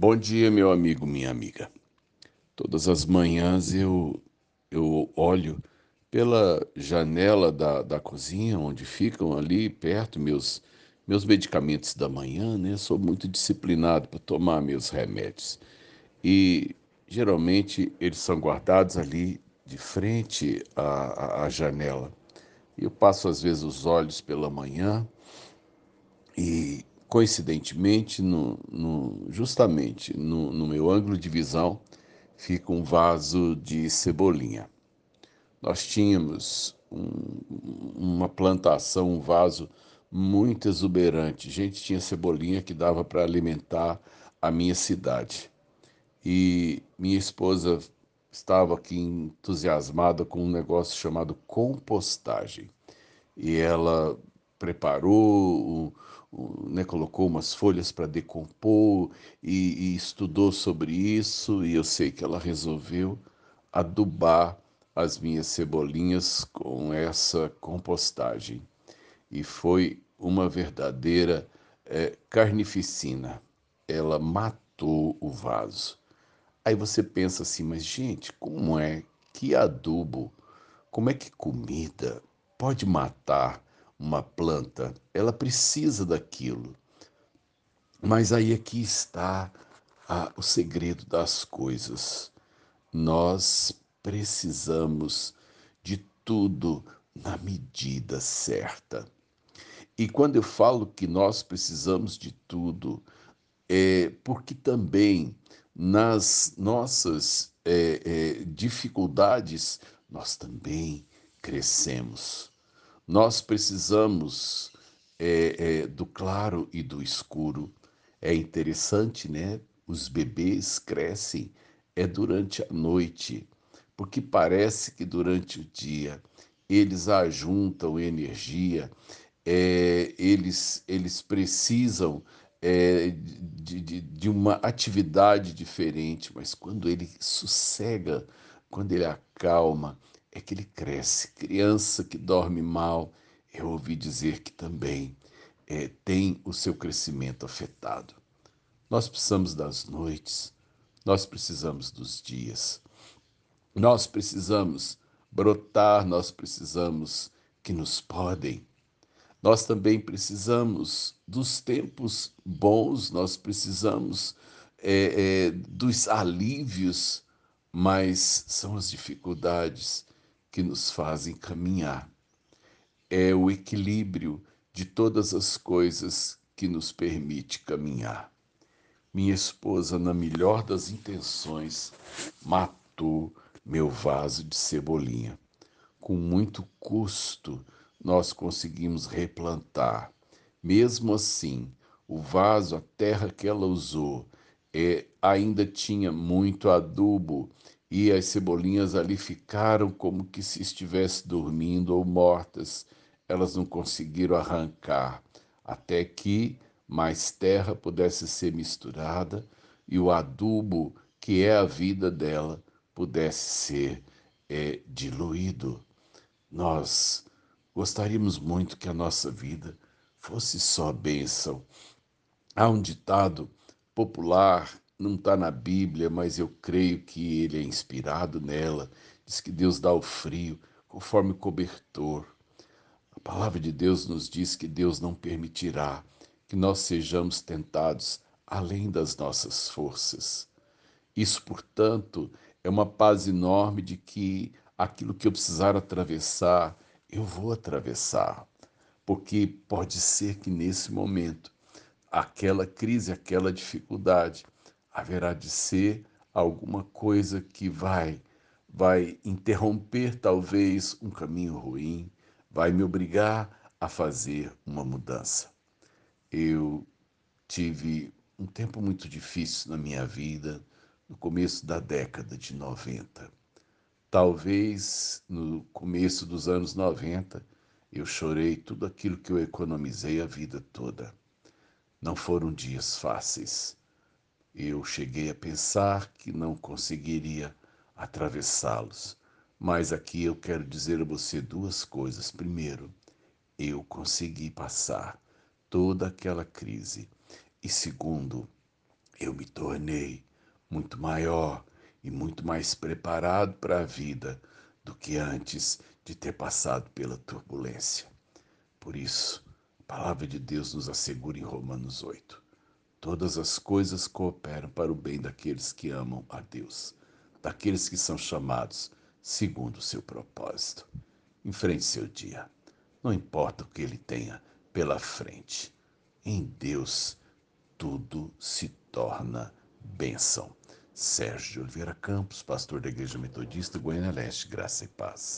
Bom dia, meu amigo, minha amiga. Todas as manhãs eu, eu olho pela janela da, da cozinha, onde ficam ali perto meus, meus medicamentos da manhã, né? Sou muito disciplinado para tomar meus remédios. E geralmente eles são guardados ali de frente à, à janela. Eu passo às vezes os olhos pela manhã e coincidentemente, no, no, justamente no, no meu ângulo de visão, fica um vaso de cebolinha. Nós tínhamos um, uma plantação, um vaso muito exuberante. Gente, tinha cebolinha que dava para alimentar a minha cidade. E minha esposa estava aqui entusiasmada com um negócio chamado compostagem. E ela preparou né, colocou umas folhas para decompor e, e estudou sobre isso, e eu sei que ela resolveu adubar as minhas cebolinhas com essa compostagem. E foi uma verdadeira é, carnificina. Ela matou o vaso. Aí você pensa assim, mas gente, como é que adubo, como é que comida pode matar uma planta, ela precisa daquilo. Mas aí aqui está a, o segredo das coisas. Nós precisamos de tudo na medida certa. E quando eu falo que nós precisamos de tudo, é porque também nas nossas é, é, dificuldades nós também crescemos. Nós precisamos é, é, do claro e do escuro. É interessante, né? Os bebês crescem é durante a noite, porque parece que durante o dia eles ajuntam energia, é, eles, eles precisam é, de, de, de, uma atividade diferente, mas quando ele sossega, quando ele acalma, é que ele cresce. Criança que dorme mal, eu ouvi dizer que também é, tem o seu crescimento afetado. Nós precisamos das noites, nós precisamos dos dias, nós precisamos brotar, nós precisamos que nos podem. Nós também precisamos dos tempos bons, nós precisamos é, é, dos alívios, mas são as dificuldades que nos fazem caminhar. É o equilíbrio de todas as coisas que nos permite caminhar. Minha esposa, na melhor das intenções, matou meu vaso de cebolinha. Com muito custo, nós conseguimos replantar. Mesmo assim, o vaso, a terra que ela usou, é, ainda tinha muito adubo e as cebolinhas ali ficaram como que se estivesse dormindo ou mortas. Elas não conseguiram arrancar até que mais terra pudesse ser misturada e o adubo, que é a vida dela, pudesse ser é, diluído. Nós gostaríamos muito que a nossa vida fosse só bênção. Há um ditado popular não está na Bíblia, mas eu creio que ele é inspirado nela. Diz que Deus dá o frio conforme o cobertor. A palavra de Deus nos diz que Deus não permitirá que nós sejamos tentados além das nossas forças. Isso, portanto, é uma paz enorme de que aquilo que eu precisar atravessar, eu vou atravessar. Porque pode ser que nesse momento, aquela crise, aquela dificuldade, haverá de ser alguma coisa que vai vai interromper talvez um caminho ruim, vai me obrigar a fazer uma mudança. Eu tive um tempo muito difícil na minha vida, no começo da década de 90. Talvez no começo dos anos 90 eu chorei tudo aquilo que eu economizei a vida toda. Não foram dias fáceis. Eu cheguei a pensar que não conseguiria atravessá-los, mas aqui eu quero dizer a você duas coisas. Primeiro, eu consegui passar toda aquela crise. E segundo, eu me tornei muito maior e muito mais preparado para a vida do que antes de ter passado pela turbulência. Por isso, a palavra de Deus nos assegura em Romanos 8: todas as coisas cooperam para o bem daqueles que amam a Deus, daqueles que são chamados segundo o seu propósito. Enfrente seu dia, não importa o que ele tenha pela frente. Em Deus, tudo se torna bênção. Sérgio Oliveira Campos, pastor da Igreja Metodista Goiânia Leste, graça e paz.